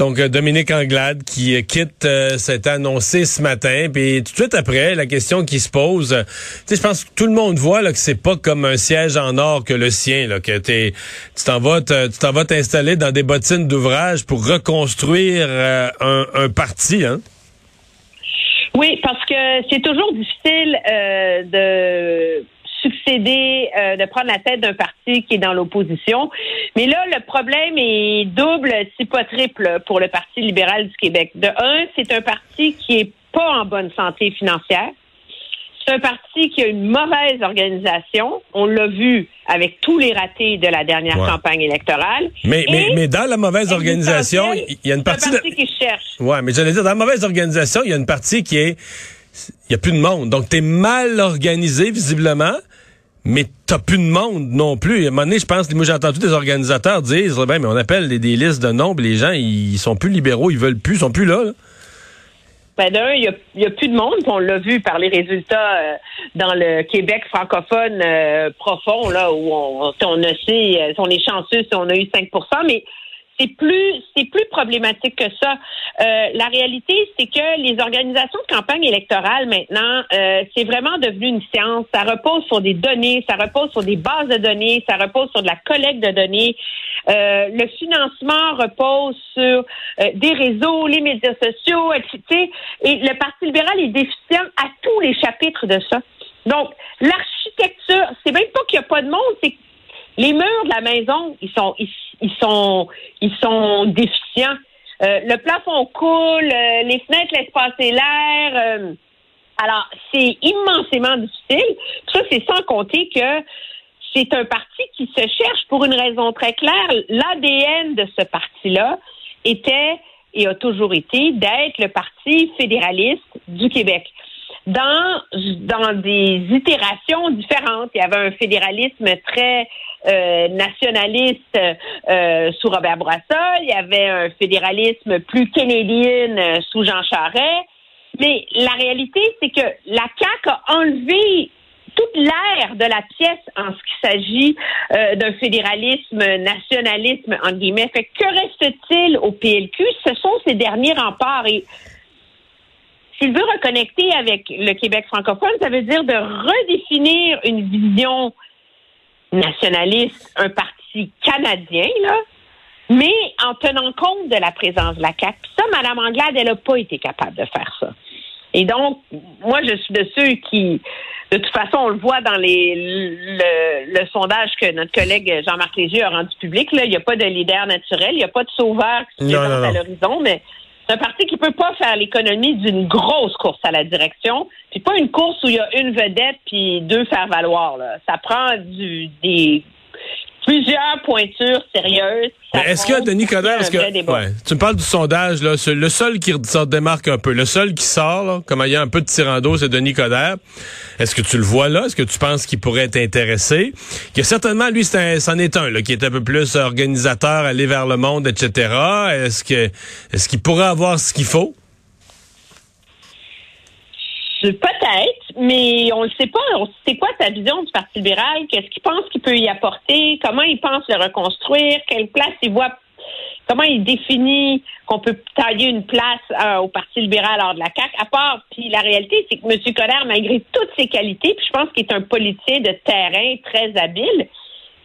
Donc, euh, Dominique Anglade qui euh, quitte, euh, c'est annoncé ce matin. Puis tout de suite après, la question qui se pose, euh, tu sais, je pense que tout le monde voit là, que c'est pas comme un siège en or que le sien, là, que t'es, tu t'en vas, tu t'en vas t'installer dans des bottines d'ouvrage pour reconstruire euh, un, un parti, hein? Oui, parce que c'est toujours difficile de succéder, euh, de prendre la tête d'un parti qui est dans l'opposition. Mais là, le problème est double, si pas triple, pour le Parti libéral du Québec. De un, c'est un parti qui est pas en bonne santé financière. C'est un parti qui a une mauvaise organisation. On l'a vu avec tous les ratés de la dernière Ouais. campagne électorale. Mais, mais, mais dans la mauvaise organisation, il y a une partie un parti qui cherche? Ouais, mais j'allais dire, dans la mauvaise organisation, il y a une partie qui est... Il y a plus de monde. Donc, t'es mal organisé, visiblement, mais t'as plus de monde non plus. À un moment donné, je pense, moi, j'ai entendu des organisateurs dire, ben, mais on appelle des, listes de noms, puis les gens, ils sont plus libéraux, ils veulent plus, ils sont plus là. là. Ben d'un, il y a, a plus de monde, on l'a vu par les résultats euh, dans le Québec francophone euh, profond, là, où on, on a euh, si on est chanceux, si on a eu 5% mais c'est plus c'est plus problématique que ça. Euh, la réalité, c'est que les organisations de campagne électorale maintenant, euh, c'est vraiment devenu une science. Ça repose sur des données, ça repose sur des bases de données, ça repose sur de la collecte de données. Euh, le financement repose sur des réseaux, les médias sociaux, etc. Et le Parti libéral est déficient à tous les chapitres de ça. Donc, l'architecture, c'est même pas qu'il n'y a pas de monde, c'est que les murs de la maison, ils sont, ils, ils sont, ils sont déficients. Euh, le plafond coule, euh, les fenêtres laissent passer l'air. euh, alors, c'est immensément difficile. Ça, c'est sans compter que c'est un parti qui se cherche pour une raison très claire. L'ADN de ce parti-là était et a toujours été d'être le parti fédéraliste du Québec. Dans, dans des itérations différentes, il y avait un fédéralisme très euh, nationaliste euh, sous Robert Bourassa, il y avait un fédéralisme plus canadien euh, sous Jean Charest, mais la réalité, c'est que la CAQ a enlevé toute l'air de la pièce en ce qui s'agit euh, d'un fédéralisme, nationalisme, en guillemets. Fait que, reste-t-il au PLQ? Ce sont ses derniers remparts. Et s'il veut reconnecter avec le Québec francophone, ça veut dire de redéfinir une vision nationaliste, un parti canadien, là, mais en tenant compte de la présence de la CAQ. Puis ça, Mme Anglade, elle n'a pas été capable de faire ça. Et donc, moi, je suis de ceux qui, de toute façon, on le voit dans les, le, le sondage que notre collègue Jean-Marc Légieux a rendu public. Là, il n'y a pas de leader naturel, il n'y a pas de sauveur qui se non. à l'horizon, mais un parti qui peut pas faire l'économie d'une grosse course à la direction, puis pas une course où il y a une vedette puis deux faire valoir. Là. Ça prend du des plusieurs pointures sérieuses. Est-ce que Denis Coderre, est-ce que ouais, tu me parles du sondage là, le seul qui s'en démarque un peu, le seul qui sort, là, comme il y a un peu de tirando, c'est Denis Coderre. Est-ce que tu le vois là? Est-ce que tu penses qu'il pourrait être intéressé? Que certainement lui, c'est un- c'en est un là, qui est un peu plus organisateur, aller vers le monde, etc. Est-ce que est-ce qu'il pourrait avoir ce qu'il faut? Peut-être, mais on le sait pas. C'est quoi sa vision du Parti libéral? Qu'est-ce qu'il pense qu'il peut y apporter? Comment il pense le reconstruire? Quelle place il voit? Comment il définit qu'on peut tailler une place euh, au Parti libéral hors de la CAQ? À part, puis la réalité, c'est que M. Coderre, malgré toutes ses qualités, puis je pense qu'il est un politicien de terrain très habile,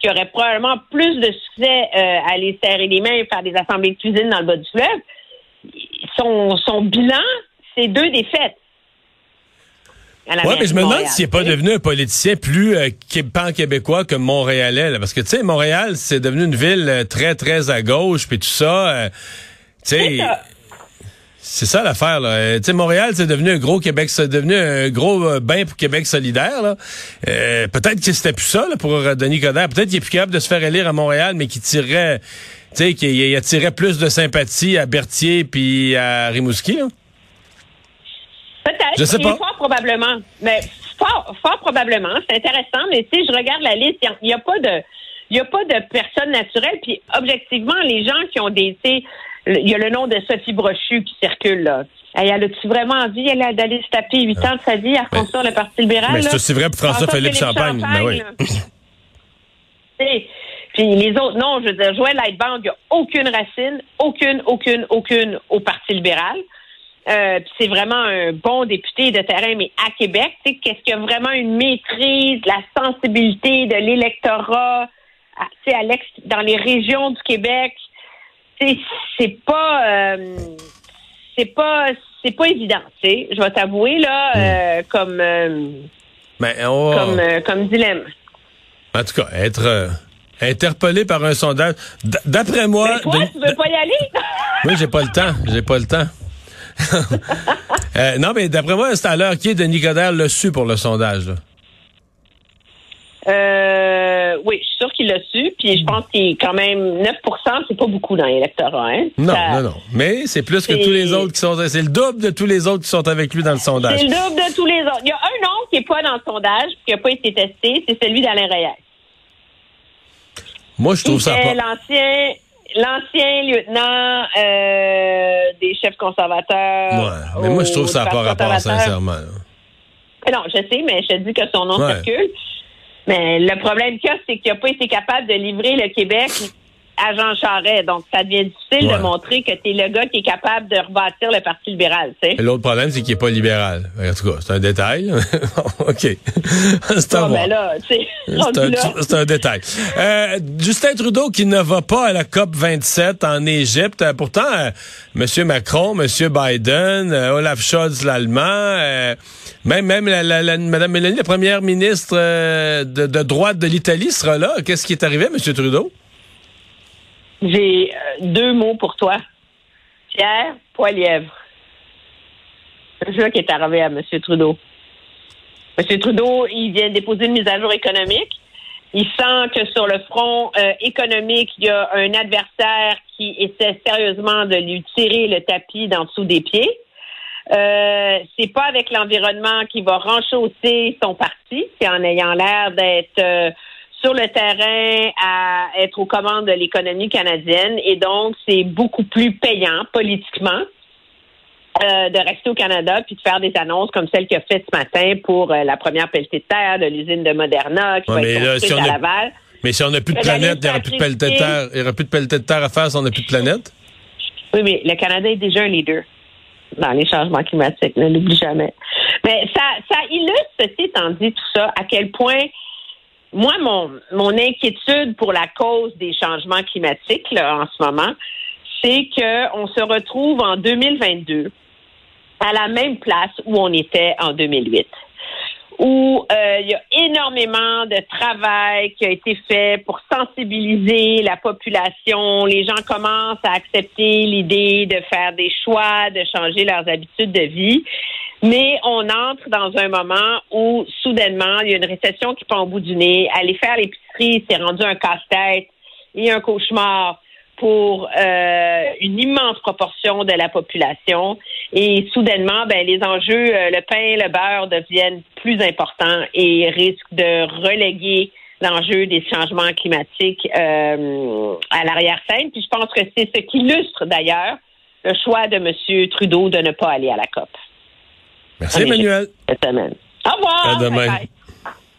qui aurait probablement plus de succès euh, à aller serrer les mains et faire des assemblées de cuisine dans le bas du fleuve. Son, son bilan, c'est deux défaites. Mairie mais je me de demande s'il n'est pas devenu un politicien plus euh, qué- pan-québécois que Montréalais. là. parce que, tu sais, Montréal, c'est devenu une ville euh, très, très à gauche, puis tout ça. euh, tu C'est sais, ça. c'est ça l'affaire. là. Euh, Tu sais, Montréal, c'est devenu un gros Québec, c'est devenu un gros euh, bain pour Québec solidaire. là. Euh, Peut-être que c'était plus ça là, pour Denis Coderre. Peut-être qu'il est plus capable de se faire élire à Montréal, mais qu'il tirerait, tu sais, qu'il il attirait plus de sympathie à Berthier puis à Rimouski. là. Peut-être. Je sais Et pas. Fort probablement. Mais fort, fort probablement. C'est intéressant, mais sais, je regarde la liste, il n'y a, pas de. Il a pas de personne naturelle. Puis, objectivement, les gens qui ont des, il y a le nom de Sophie Brochu qui circule là. Elle a-tu vraiment envie d'aller se taper huit ans de sa vie à construire le Parti libéral? Mais c'est aussi vrai pour François-Philippe Champagne. Ben oui. Puis les autres, non, je veux dire, Joël Lightbound, il n'y a aucune racine, aucune, aucune, aucune au Parti libéral. Euh, c'est vraiment un bon député de terrain, mais à Québec, qu'est-ce qu'il y a vraiment une maîtrise, la sensibilité de l'électorat, à, dans les régions du Québec, c'est pas, euh, c'est pas, c'est pas évident. Je vais t'avouer là, hmm. euh, comme, ben, comme, comme dilemme. En tout cas, être interpellé par un sondage. D'après moi. Mais toi, tu veux pas y aller? oui, j'ai pas le temps. J'ai pas le temps. Euh, non, mais d'après moi, c'est à l'heure qui est Denis Coderre le su pour le sondage. Euh, oui, je suis sûr qu'il l'a su. Puis je pense qu'il est quand même 9% c'est pas beaucoup dans l'électorat. Hein? Non, non, non. Mais c'est plus que tous les autres qui sont. C'est le double de tous les autres qui sont avec lui dans le sondage. C'est le double de tous les autres. Il y a un nom qui n'est pas dans le sondage, qui n'a pas été testé, c'est celui d'Alain Reyes. Moi, je trouve ça pas. L'ancien l'ancien lieutenant euh, des chefs conservateurs. Ouais, mais moi, je trouve ça n'a pas rapport, sincèrement. Non, je sais, mais je te dis que son nom circule. Mais le problème qu'il y a, c'est qu'il n'a pas été capable de livrer le Québec à Jean Charest. Donc, ça devient difficile de montrer que tu es le gars qui est capable de rebâtir le Parti libéral. L'autre problème, c'est qu'il n'est pas libéral. En tout cas, c'est un détail. OK. c'est un, ben c'est un, détail. Euh, Justin Trudeau qui ne va pas à la COP 27 en Égypte. Euh, pourtant, euh, M. Macron, M. Biden, Olaf Scholz, l'Allemand, même, même la, la, Mme Mélanie, la première ministre de, de droite de l'Italie sera là. Qu'est-ce qui est arrivé, M. Trudeau? J'ai euh, deux mots pour toi. Pierre Poilièvre. C'est ça qui est arrivé à M. Trudeau. M. Trudeau, il vient déposer une mise à jour économique. Il sent que sur le front euh, économique, il y a un adversaire qui essaie sérieusement de lui tirer le tapis d'en dessous des pieds. Euh, c'est pas avec l'environnement qui va renchausser son parti, c'est en ayant l'air d'être sur le terrain à être aux commandes de l'économie canadienne et donc c'est beaucoup plus payant politiquement euh, de rester au Canada puis de faire des annonces comme celle qu'il a faite ce matin pour euh, la première pelletée de terre de l'usine de Moderna qui va être construite à Laval. Mais si on n'a plus de planète, il n'y aura plus de pelletée de terre. Il y aura plus de pelletée de terre à faire si on n'a plus de planète? Oui, mais le Canada est déjà un leader dans les changements climatiques, ne l'oublie jamais. Mais ça, ça illustre, ceci étant dit, tout ça, à quel point moi, mon, inquiétude pour la cause des changements climatiques en ce moment, c'est qu'on se retrouve en 2022 à la même place où on était en 2008 où euh, il y a énormément de travail qui a été fait pour sensibiliser la population. Les gens commencent à accepter l'idée de faire des choix, de changer leurs habitudes de vie. Mais on entre dans un moment où, soudainement, il y a une récession qui prend au bout du nez. Aller faire l'épicerie, c'est rendu un casse-tête et un cauchemar pour euh, une immense proportion de la population. Et soudainement, ben, les enjeux, euh, le pain, le beurre deviennent plus importants et risquent de reléguer l'enjeu des changements climatiques euh, à l'arrière-scène. Puis je pense que c'est ce qui illustre d'ailleurs le choix de M. Trudeau de ne pas aller à la COP. Merci, Emmanuel. Cette semaine. Au revoir. À demain.